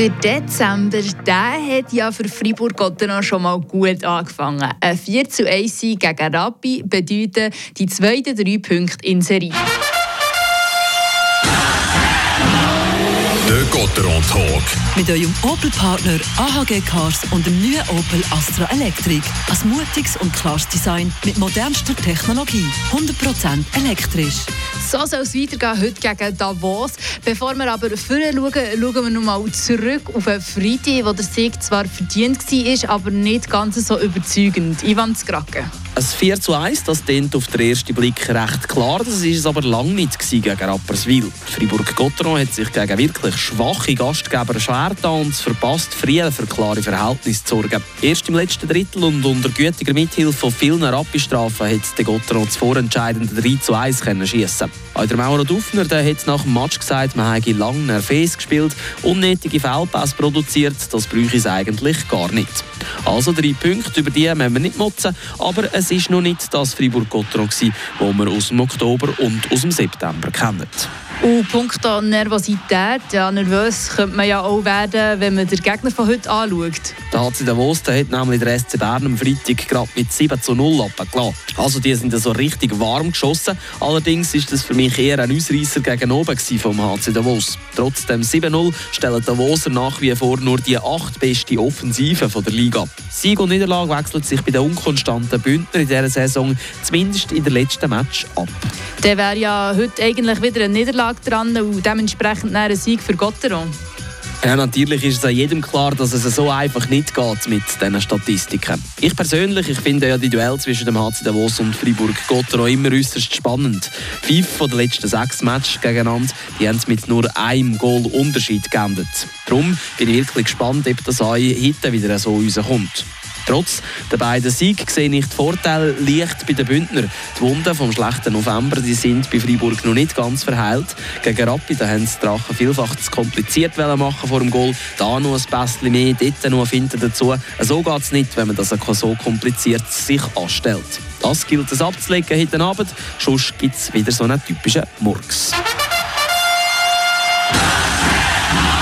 Der Dezember der hat ja für Fribourg-Gotteron schon mal gut angefangen. Ein 4 zu 1 Sieg gegen Rappi bedeutet die zweiten drei Punkte in Serie. Der Gotteron Talk. Mit eurem Opel-Partner AHG Cars und dem neuen Opel Astra Electric. Ein mutiges und klares Design mit modernster Technologie. 100% elektrisch. So soll es weitergehen heute gegen Davos. Bevor wir aber vorher schauen, schauen wir nochmal zurück auf einen Freitag, wo der Sieg zwar verdient war, aber nicht ganz so überzeugend. Ivan Skrake. Ein 4 zu 1, das klingt auf den ersten Blick recht klar. Das war es aber lange nicht gegen Rapperswil. Fribourg-Gotteron hat sich gegen wirklich schwache Gastgeber schwer getan und verpasst, früher für klare Verhältnisse zu sorgen. Erst im letzten Drittel und unter gütiger Mithilfe von vielen Rappi-Strafen hat der Gotteron das vorentscheidende 3 zu 1 schiessen auch der Maurer Duffner der hat nach dem Match gesagt, man habe lange nervös gespielt, unnötige Fehlpässe produziert, das bräuchte es eigentlich gar nicht. Also drei Punkte, über die müssen wir nicht motzen, aber es ist noch nicht das Fribourg-Gotteron, das wir aus dem Oktober und aus dem September kennen. Und punkto Nervosität, ja, nervös könnte man ja auch werden, wenn man den Gegner von heute anschaut. Der HC Davos der hat nämlich der SC Bern am Freitag gerade mit 7 zu 0 abgelassen. Also die sind so richtig warm geschossen. Allerdings ist das für mich eher ein Ausreißer gegen oben vom HC Davos. Trotzdem 7-0 stellen Davoser nach wie vor nur die acht beste Offensive der Liga. Sieg und Niederlage wechseln sich bei den unkonstanten Bündner in dieser Saison zumindest in der letzten Match ab. Der wäre ja heute eigentlich wieder eine Niederlage dran und dementsprechend ein Sieg für Gotteron. Ja, natürlich ist es jedem klar, dass es so einfach nicht geht mit diesen Statistiken. Ich persönlich ich finde ja die Duell zwischen dem HC Davos und Fribourg-Gotteron immer äußerst spannend. Fünf von den letzten sechs Matches gegeneinander die haben es mit nur einem Goal Unterschied geendet. Darum bin ich wirklich gespannt, ob das heute wieder so rauskommt. Trotz der beiden Siege sehe ich die Vorteile leicht bei den Bündner. Die Wunden vom schlechten November die sind bei Freiburg noch nicht ganz verheilt. Gegen Rappi da haben die Drachen vielfach zu kompliziert machen vor dem Goal. Da noch ein bisschen mehr, dort noch finden dazu. So geht es nicht, wenn man das so kompliziert sich anstellt. Das gilt es abzulegen heute Abend, sonst gibt es wieder so einen typischen Murks.